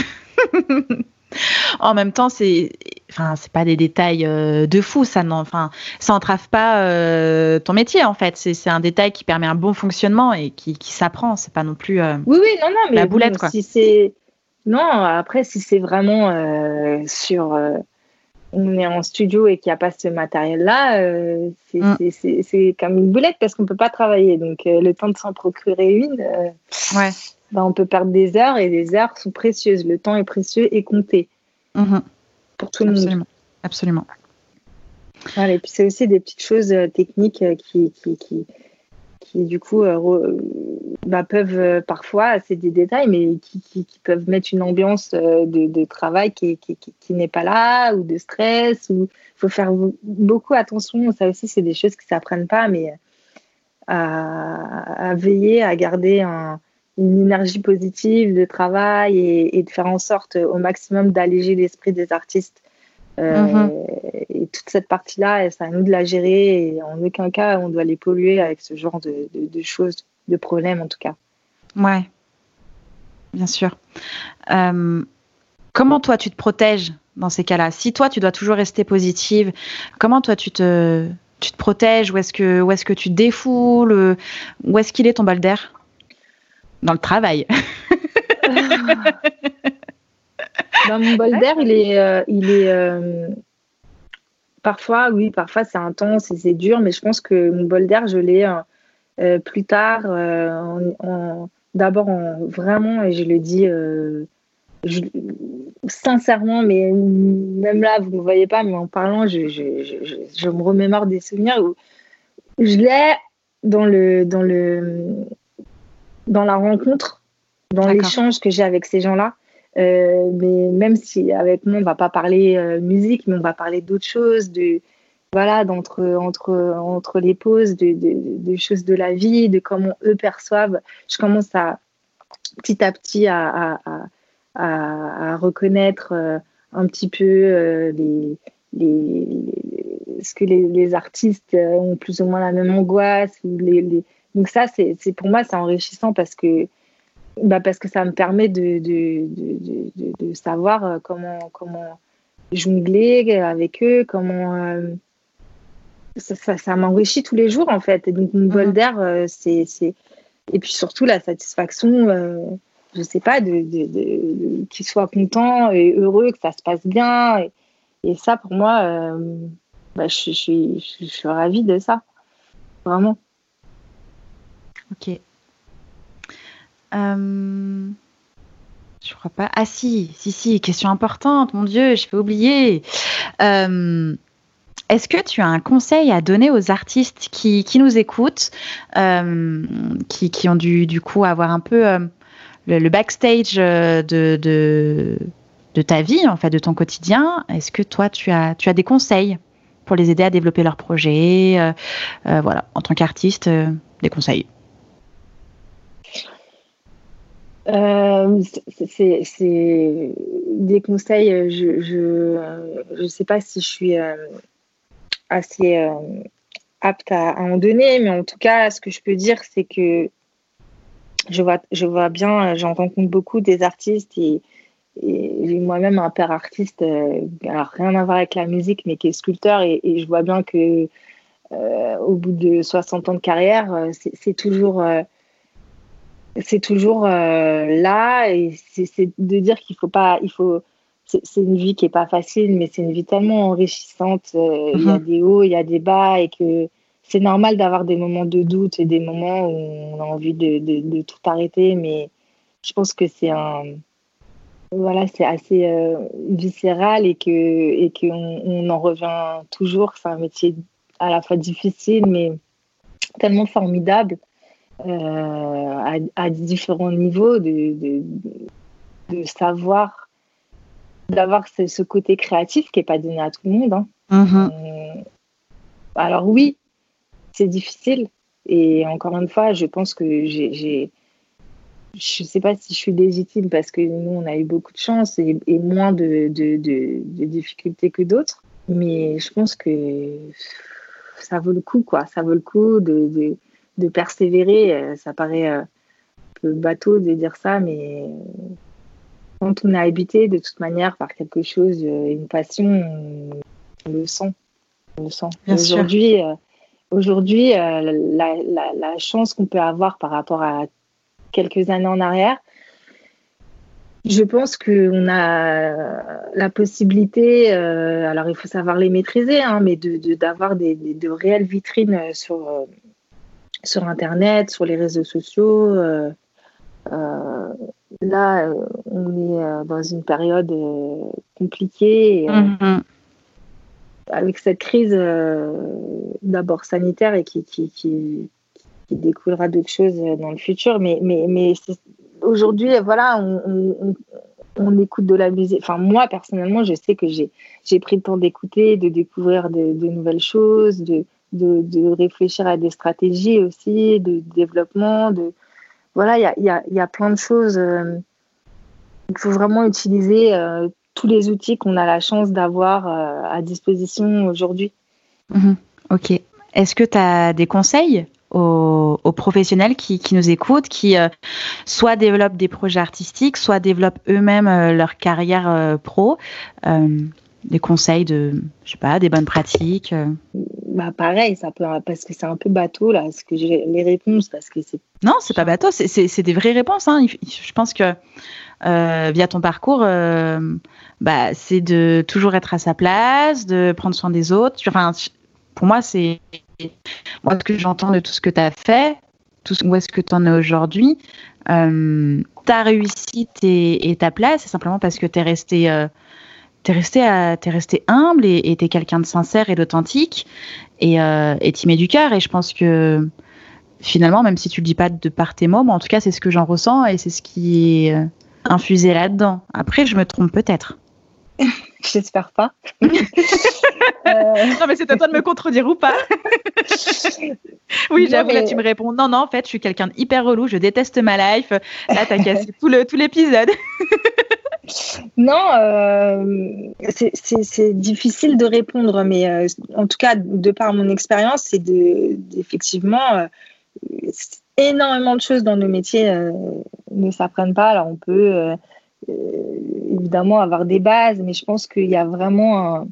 En même temps, c'est, enfin, c'est pas des détails euh, de fou, ça enfin, ça entrave pas euh, ton métier en fait. C'est, un détail qui permet un bon fonctionnement et qui, qui s'apprend. C'est pas non plus. Euh, oui, oui, non, non, mais la boulette quoi. Si c'est non, après, si c'est vraiment sur, on est en studio et qu'il n'y a pas ce matériel-là, mm. c'est, comme une boulette parce qu'on peut pas travailler. Donc, le temps de s'en procurer une. ouais ben, on peut perdre des heures et des heures sont précieuses. Le temps est précieux et compté mhm. Pour tout le monde. Absolument. et puis c'est aussi des petites choses euh, techniques euh, qui, qui, qui, qui du coup euh, bah, peuvent parfois, c'est des détails, mais qui, qui, peuvent mettre une ambiance de, de travail qui, n'est pas là, ou de stress, ou il faut faire beaucoup attention. Ça aussi, c'est des choses qui ne s'apprennent pas, mais à, veiller à garder une énergie positive de travail et, de faire en sorte au maximum d'alléger l'esprit des artistes. Euh, mhm. Et toute cette partie-là, c'est à nous de la gérer et en aucun cas on doit les polluer avec ce genre de, choses, de problèmes en tout cas. Ouais, bien sûr. Euh, comment toi tu te protèges dans ces cas-là? Si toi tu dois toujours rester positive, comment toi tu te, tu te protèges? Où est-ce que, où est que tu défoules? Où est-ce qu'il est ton bol d'air? Dans le travail. Dans mon bol d'air, il est, euh, il est euh, parfois, oui, parfois c'est intense et c'est dur, mais je pense que mon bol d'air, je l'ai euh, plus tard, d'abord vraiment, et je le dis sincèrement, mais même là, vous ne me voyez pas, mais en parlant, je, je, me remémore des souvenirs où je l'ai dans, le, dans, le, dans la rencontre, dans l'échange que j'ai avec ces gens-là. Euh, mais même si avec moi, on ne va pas parler euh, musique, mais on va parler d'autres choses, de, voilà, d'entre, entre, entre les pauses, de, de, choses de la vie, de comment eux perçoivent. Je commence à petit à petit à à, reconnaître euh, un petit peu euh, les, les, ce que les, artistes ont plus ou moins la même angoisse. Les, Donc ça, c'est pour moi, c'est enrichissant parce que, bah parce que ça me permet de, de, de, de, savoir comment, comment jongler avec eux, comment... ça, ça, m'enrichit tous les jours, en fait. Et donc, mon bol mhm. d'air, c'est... Et puis surtout, la satisfaction je sais pas, de, de, qu'ils soient contents et heureux, que ça se passe bien. Et, ça, pour moi, euh, bah, je, je, suis ravie de ça. Vraiment. Ok. Euh, je crois pas. Ah si, si, si, question importante, mon Dieu, je vais oublier. Euh, est-ce que tu as un conseil à donner aux artistes qui, qui nous écoutent, qui, qui, ont dû du coup avoir un peu le, backstage euh, de, de, ta vie, en fait, de ton quotidien? Est-ce que toi, tu as, tu as des conseils pour les aider à développer leur projet euh, euh, Voilà, en tant qu'artiste, des conseils? C'est des conseils, je ne sais pas si je suis assez apte à, en donner, mais en tout cas, ce que je peux dire, c'est que je vois, je bien, euh, j'en rencontre beaucoup des artistes et, j'ai moi-même un père artiste, euh, alors rien à voir avec la musique, mais qui est sculpteur et, je vois bien que euh, au bout de 60 ans de carrière, c'est toujours, c'est toujours là et c'est de dire qu'il faut pas, il faut, c'est une vie qui est pas facile, mais c'est une vie tellement enrichissante. Il y a mhm. des hauts, il y a des bas et que c'est normal d'avoir des moments de doute et des moments où on a envie de, tout arrêter, mais je pense que c'est un voilà, c'est assez euh, viscéral et que et qu'on on en revient toujours. C'est un métier à la fois difficile, mais tellement formidable euh, à, différents niveaux de, de, savoir, d'avoir ce, côté créatif qui n'est pas donné à tout le monde. Hein. Mm-hmm. Euh, alors oui, c'est difficile. Et encore une fois, je pense que j'ai. Je ne sais pas si je suis légitime parce que nous, on a eu beaucoup de chance et, moins de, de, difficultés que d'autres. Mais je pense que ça vaut le coup, quoi. Ça vaut le coup de, de persévérer. Ça paraît un peu bateau de dire ça, mais quand on a habité de toute manière par quelque chose, une passion, on, le sent. On le sent. Aujourd'hui, Aujourd'hui, euh, la, chance qu'on peut avoir par rapport à quelques années en arrière, je pense qu'on a la possibilité, euh, alors il faut savoir les maîtriser, hein, mais d'avoir de, de, réelles vitrines sur, euh, sur Internet, sur les réseaux sociaux, là, on est dans une période compliquée. Mm-hmm. Avec cette crise d'abord sanitaire et qui, qui, qui, qui découlera d'autres choses dans le futur. Mais, mais, mais aujourd'hui, voilà, on, on, écoute de la musique. Enfin, moi, personnellement, je sais que j'ai pris le temps d'écouter, de découvrir de, nouvelles choses, de, de, réfléchir à des stratégies aussi, de développement. De... Voilà, il y a, y, a, y a, plein de choses. Euh, il faut vraiment utiliser euh, tous les outils qu'on a la chance d'avoir euh, à disposition aujourd'hui. Mhm. ok. Est-ce que tu as des conseils aux, professionnels qui, nous écoutent, qui soit développent des projets artistiques, soit développent eux-mêmes leur carrière pro. des conseils de, je sais pas, des bonnes pratiques. Bah pareil, ça peut parce que c'est un peu bateau là, ce que les réponses parce que c'est. Non, c'est pas bateau, c'est des vraies réponses. Hein. Je pense que via ton parcours, bah, c'est de toujours être à sa place, de prendre soin des autres. Enfin, pour moi, c'est moi, ce que j'entends de tout ce que tu as fait, tout, où est-ce que tu en es aujourd'hui, euh, ta réussite et, ta place, c'est simplement parce que tu es resté. Euh, es resté, es resté humble et tu es quelqu'un de sincère et d'authentique et euh, tu mets du cœur. Et je pense que finalement, même si tu le dis pas de par tes mots, mais en tout cas, c'est ce que j'en ressens et c'est ce qui est euh, infusé là-dedans. Après, je me trompe peut-être. J'espère pas. Euh, non, mais c'est à toi de me contredire ou pas. oui, j'avoue, là, tu me réponds non, non, en fait, je suis quelqu'un d'hyper relou, je déteste ma life. Là, t'as cassé tout l'épisode. Non, euh, c'est difficile de répondre, mais euh, en tout cas, de par mon expérience, c'est effectivement énormément de choses dans nos métiers ne s'apprennent pas. Alors, on peut évidemment avoir des bases, mais je pense qu'il y a vraiment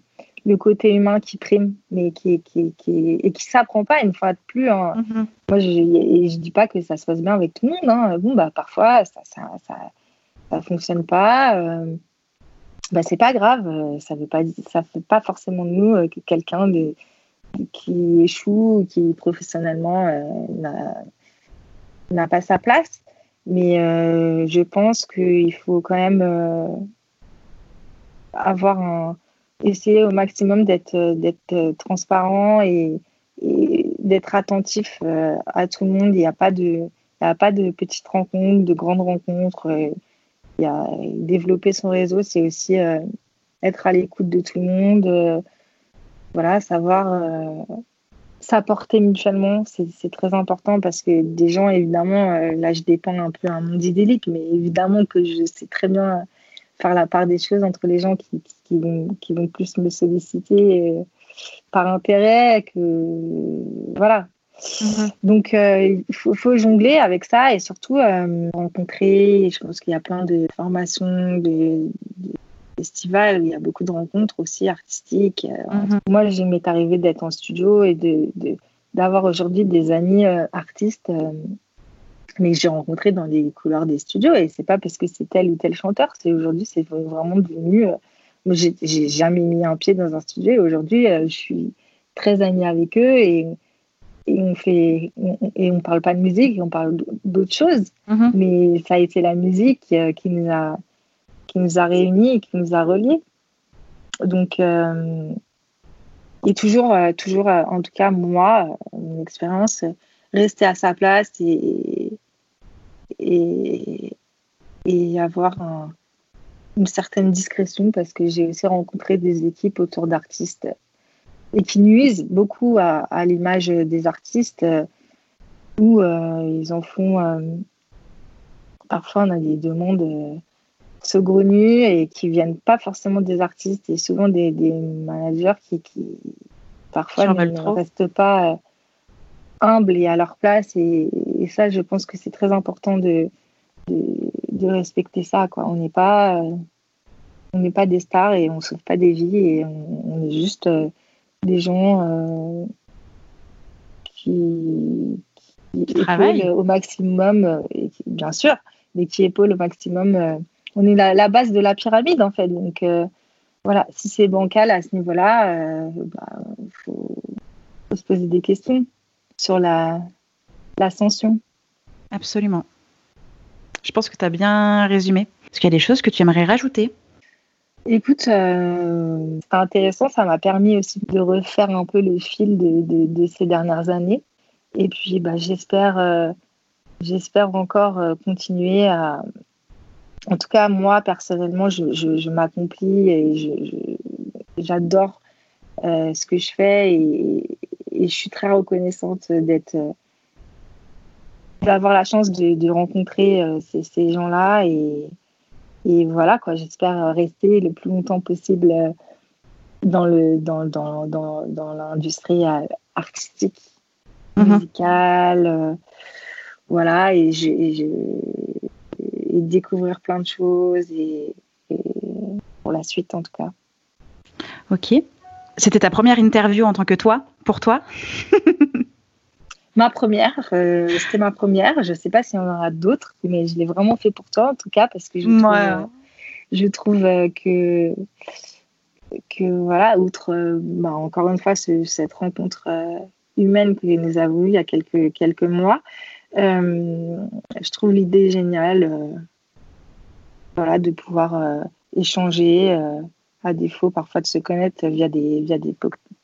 le côté humain qui prime, mais qui, qui, qui, et qui s'apprend pas une fois de plus. Hein. Mm-hmm. Moi, je, ne dis pas que ça se passe bien avec tout le monde. Hein. Bon, bah, parfois, ça, ça, ça, fonctionne pas. Euh, bah, c'est pas grave. Ça ne pas, ça fait pas forcément de nous euh, que quelqu'un qui échoue, qui professionnellement euh, n'a pas sa place. Mais euh, je pense qu'il faut quand même euh, avoir un, essayer au maximum d'être transparent et, d'être attentif euh, à tout le monde. Il n'y a pas de il a pas de petites rencontres, de grandes rencontres. Y a développer son réseau, c'est aussi être à l'écoute de tout le monde. voilà, savoir s'apporter mutuellement, c'est très important parce que des gens, évidemment, euh, là je dépends un peu un monde idyllique, mais évidemment que je sais très bien faire la part des choses entre les gens qui, qui, vont, qui vont, plus me solliciter euh, par intérêt que. Voilà. Mm-hmm. Donc, euh, il faut, jongler avec ça et surtout rencontrer. Je pense qu'il y a plein de formations, de, festival, il y a beaucoup de rencontres aussi artistiques. Euh, mhm. Moi, j'ai m'est arrivé d'être en studio et de, d'avoir aujourd'hui des amis euh, artistes, euh, mais que j'ai rencontrés dans les couloirs des studios. Et c'est pas parce que c'est tel ou tel chanteur, c'est aujourd'hui, c'est vraiment devenu. moi, j'ai, jamais mis un pied dans un studio et aujourd'hui, je suis très amie avec eux et et on fait et on parle pas de musique on parle d'autres choses mhm. mais ça a été la musique qui nous a qui nous a réunis et qui nous a reliés. Donc, euh, et toujours, euh, toujours, euh, en tout cas, moi, mon expérience, rester à sa place et, et, et avoir une certaine discrétion parce que j'ai aussi rencontré des équipes autour d'artistes et qui nuisent beaucoup à, à l'image des artistes où ils en font. parfois, on a des demandes saugrenus et qui viennent pas forcément des artistes et souvent des, des managers qui, qui parfois ne, restent pas euh, humbles et à leur place. Et, ça, je pense que c'est très important de, de, respecter ça. Quoi. On n'est pas, euh, on n'est pas des stars et on sauve pas des vies et on, est juste euh, des gens qui, qui, épaulent au maximum, et bien sûr, mais qui épaulent au maximum on est la, la, base de la pyramide en fait. Donc euh, voilà, si c'est bancal à ce niveau-là, il euh, bah, faut, se poser des questions sur la l'ascension. Absolument. Je pense que tu as bien résumé. Est-ce qu'il y a des choses que tu aimerais rajouter? Écoute, euh, c'est intéressant, ça m'a permis aussi de refaire un peu le fil de, ces dernières années. Et puis, bah, j'espère, euh, j'espère encore euh, continuer à. En tout cas, moi, personnellement, je, m'accomplis et j'adore ce que je fais et, je suis très reconnaissante d'être d'avoir la chance de, rencontrer ces, ces gens-là et, et voilà, quoi, j'espère rester le plus longtemps possible euh, dans, le, dans, dans, dans, dans l'industrie euh, artistique, mhm. musicale. Euh, voilà, et, et, découvrir plein de choses et, pour la suite en tout cas. Ok. C'était ta première interview en tant que toi, pour toi? Ma première, euh, c'était ma première. Je ne sais pas s'il y en aura d'autres, mais je l'ai vraiment fait pour toi en tout cas parce que je trouve, euh, je trouve euh, que, que voilà, outre bah, encore une fois cette rencontre humaine que nous avons eue il y a quelques, quelques mois, je trouve l'idée géniale voilà, de pouvoir échanger à défaut parfois de se connaître via des, via des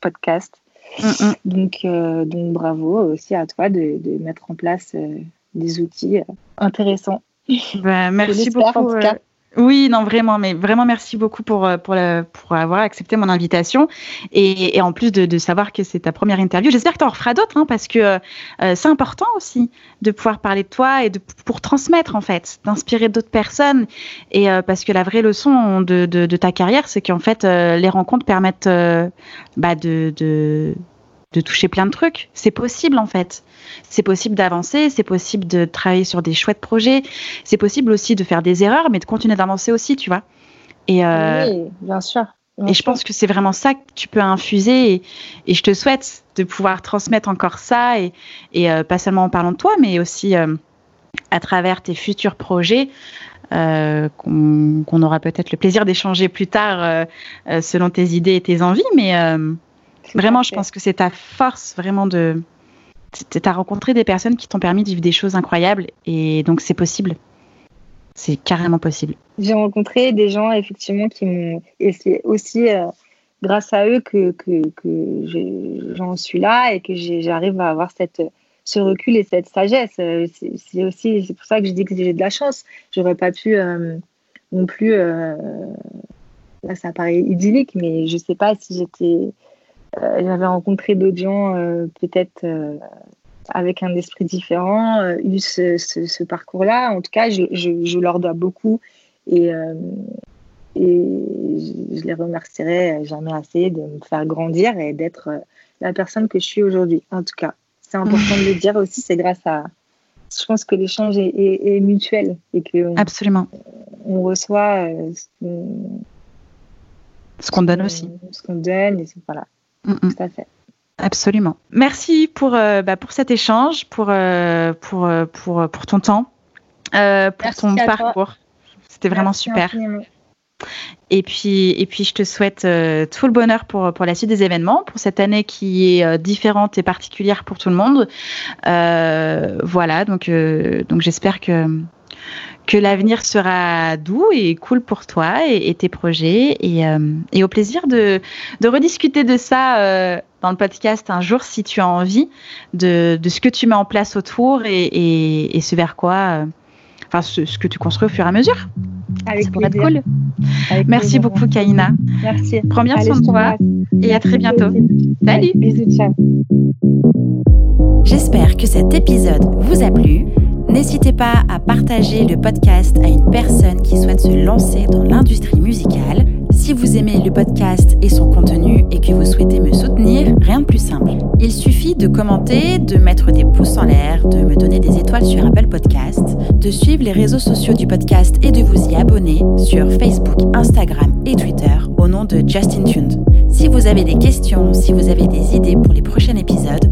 podcasts. Mm, mm. Donc, euh, donc bravo aussi à toi de, de mettre en place euh, des outils euh, intéressants. Bah, merci beaucoup. En tout cas. Oui, non, vraiment, mais vraiment merci beaucoup pour, euh, pour, pour avoir accepté mon invitation et, et en plus de, de, savoir que c'est ta première interview. J'espère que tu en referas d'autres hein, parce que euh, c'est important aussi de pouvoir parler de toi et de, pour transmettre en fait, d'inspirer d'autres personnes et euh, parce que la vraie leçon de, de, ta carrière, c'est qu'en fait, les rencontres permettent bah, de, de toucher plein de trucs. C'est possible en fait. C'est possible d'avancer, c'est possible de travailler sur des chouettes projets, c'est possible aussi de faire des erreurs, mais de continuer d'avancer aussi, tu vois. Et, euh, oui, bien sûr. et je pense que c'est vraiment ça que tu peux infuser et, et, je te souhaite de pouvoir transmettre encore ça et, et euh, pas seulement en parlant de toi, mais aussi euh, à travers tes futurs projets. qu'on aura peut-être le plaisir d'échanger plus tard selon tes idées et tes envies, mais Vraiment, je pense que c'est ta force, vraiment de. Tu as rencontré des personnes qui t'ont permis de vivre des choses incroyables et donc c'est possible. C'est carrément possible. J'ai rencontré des gens effectivement qui m'ont. Et c'est aussi euh, grâce à eux que, que, que j'en suis là et que j'arrive à avoir cette, ce recul et cette sagesse. Euh, c'est aussi c'est pour ça que je dis que j'ai de la chance. J'aurais pas pu euh, non plus. là, ça paraît idyllique, mais je sais pas si j'étais j'avais rencontré d'autres gens euh, peut-être euh, avec un esprit différent, eu ce, ce, parcours-là. En tout cas, je, je, leur dois beaucoup et, et je les remercierai jamais assez de me faire grandir et d'être la personne que je suis aujourd'hui. En tout cas, c'est important de le dire aussi, c'est grâce à. Je pense que l'échange est, est, mutuel et que. Absolument. On reçoit ce qu'on donne aussi. Ce qu'on donne, et voilà. Mm, mm. Tout à fait. Absolument. Merci pour, euh, bah, pour cet échange, pour, euh, pour, euh, pour, pour, ton temps, pour ton parcours. C'était vraiment super. Et puis, et puis, je te souhaite tout le bonheur pour, pour la suite des événements, pour cette année qui est différente et particulière pour tout le monde. voilà, donc, donc j'espère que, que l'avenir sera doux et cool pour toi et, tes projets. Et, euh, et, au plaisir de, rediscuter de ça euh, dans le podcast un jour si tu as envie, de, ce que tu mets en place autour et, et ce vers quoi, euh, enfin ce, ce, que tu construis au fur et à mesure. Avec Ça pourrait être cool. Merci beaucoup, Kaina. Merci. Prends bien soin de toi et à très bientôt. Salut. Bisous, ciao. J'espère que cet épisode vous a plu. N'hésitez pas à partager le podcast à une personne qui souhaite se lancer dans l'industrie musicale. Si vous aimez le podcast et son contenu et que vous souhaitez me soutenir, rien de plus simple. Il suffit de commenter, de mettre des pouces en l'air, de me donner des étoiles sur Apple Podcast, de suivre les réseaux sociaux du podcast et de vous y abonner sur Facebook, Instagram et Twitter au nom de Justin Tuned. Si vous avez des questions, si vous avez des idées pour les prochains épisodes,